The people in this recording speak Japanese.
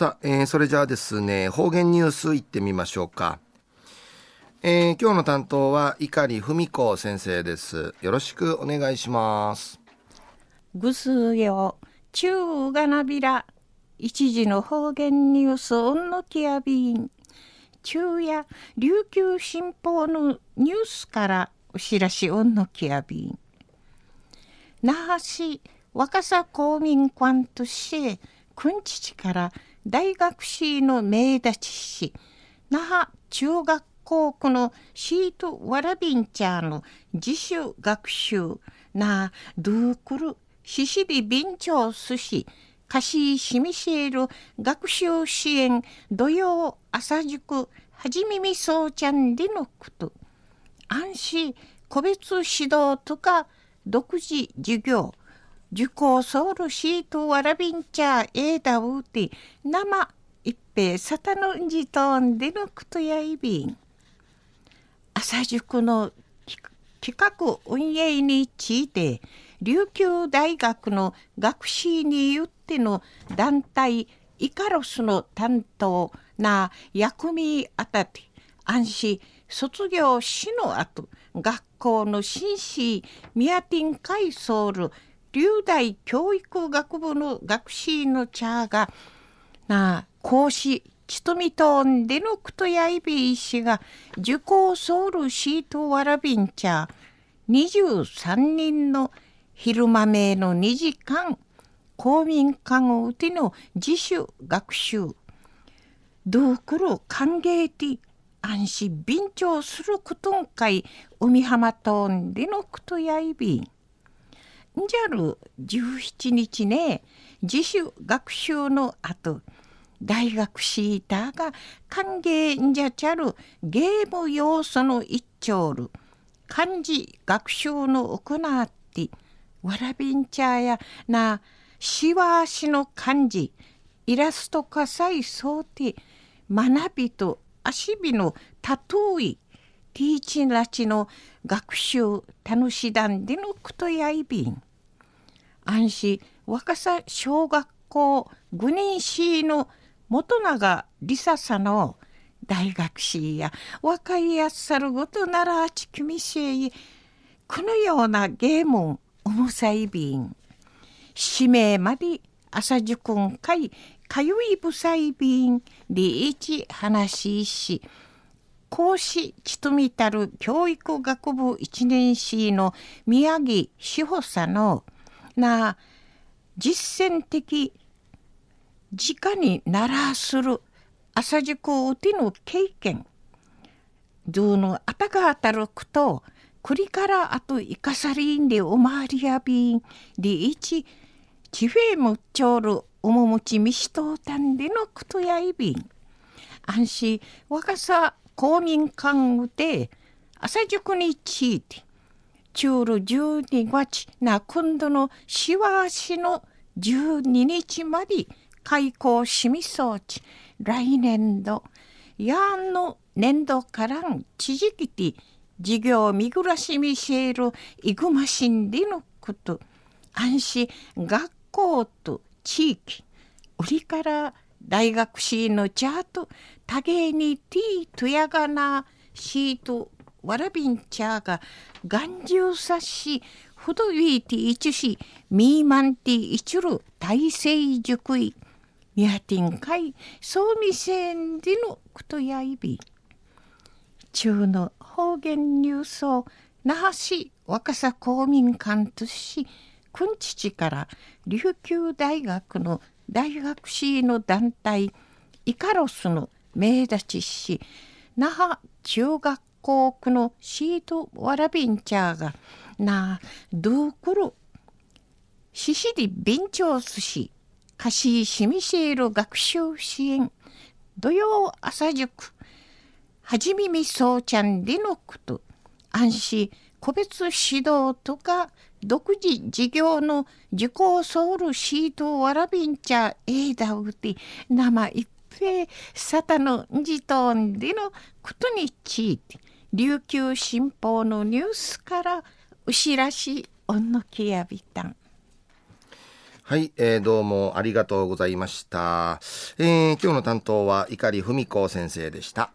さあ、えー、それじゃあですね、方言ニュースいってみましょうか。えー、今日の担当は碇文子先生です。よろしくお願いします。ぐすよ、中がなびら、一時の方言ニュースオンのきやびん。中や琉球新報のニュースからお知らしオンのきやびん。那覇市若狭公民館としてくんちちから大学士の名立ちし那覇中学校区のシートワラビンチャーの自主学習。なドゥークルシシリビンチョウスシカシーシミシェル学習支援土曜朝塾はじみみそうちゃんでのこと。安心個別指導とか独自授業。受講ソウルシートワラビンチャーエーダウーティ生一平サタノンジトンでのくとやいびん。朝塾の企画運営について琉球大学の学士によっての団体イカロスの担当な役にあたって。安心卒業しの後学校の紳士ミヤティン会ソウル流大教育学部の学士の茶がなあ講師ちとみとんでのくとやいびいしが受講ソウルシートわらびん茶23人の昼豆の2時間公民館をうての自主学習。どうくる歓迎て安心便調することんかい海浜とんでのくとやいびん。じゃる17日ね自主学習の後大学シーターが歓迎んじゃちゃるゲーム要素の一丁る漢字学習の行ってわらびんちゃやなしわしの漢字イラスト火災想定学びと足火のたといティーチンラチの学習楽しだんでのくとやいびん。安心若狭小学校五人市の元永梨沙さの大学士や若いやっさるごとならちきみしいこのようなゲーム重さいびん使命まで朝塾ん会かゆいぶさいびんリーチ話し講師ちとみたる教育学部一年生の宮城志保さんのな実践的直にならする朝塾うての経験どのあたがあたるくとくりからあといかさりんでおまわりやびんりいちちフェむちょるおももちみしとうたんでのくとやいびん。安心若さ公民館うて朝塾について中る12月な今度のしわしの12日まで開校しみそうち。来年度やんの年度からん地時期て事業見暮らしみせるいぐましんでのこと。安心学校と地域。売りから大学士のチャート多芸にティーとやがなシートわらびんちゃが眼中さしふどいていちしみーまんていちる大成熟いみやてんかいそうみせんでのことやいび。中の方言ニュースを那覇市若狭公民館としくんちちから琉球大学の大学士の団体イカロスの名立ちし那覇中学校区のシートワラビンチャーがなドゥークルシシリビンチョースシカシーシミシール学習支援土曜朝塾はじみみそうちゃんでのこと安心個別指導とか独自事業の受講ソウルシートワラビンチャーエーダウティ生一平サタのジトンでのことについて琉球新報のニュースから牛らしおんのきやびたんはい、えー、どうもありがとうございました。えー、今日の担当は碇文子先生でした。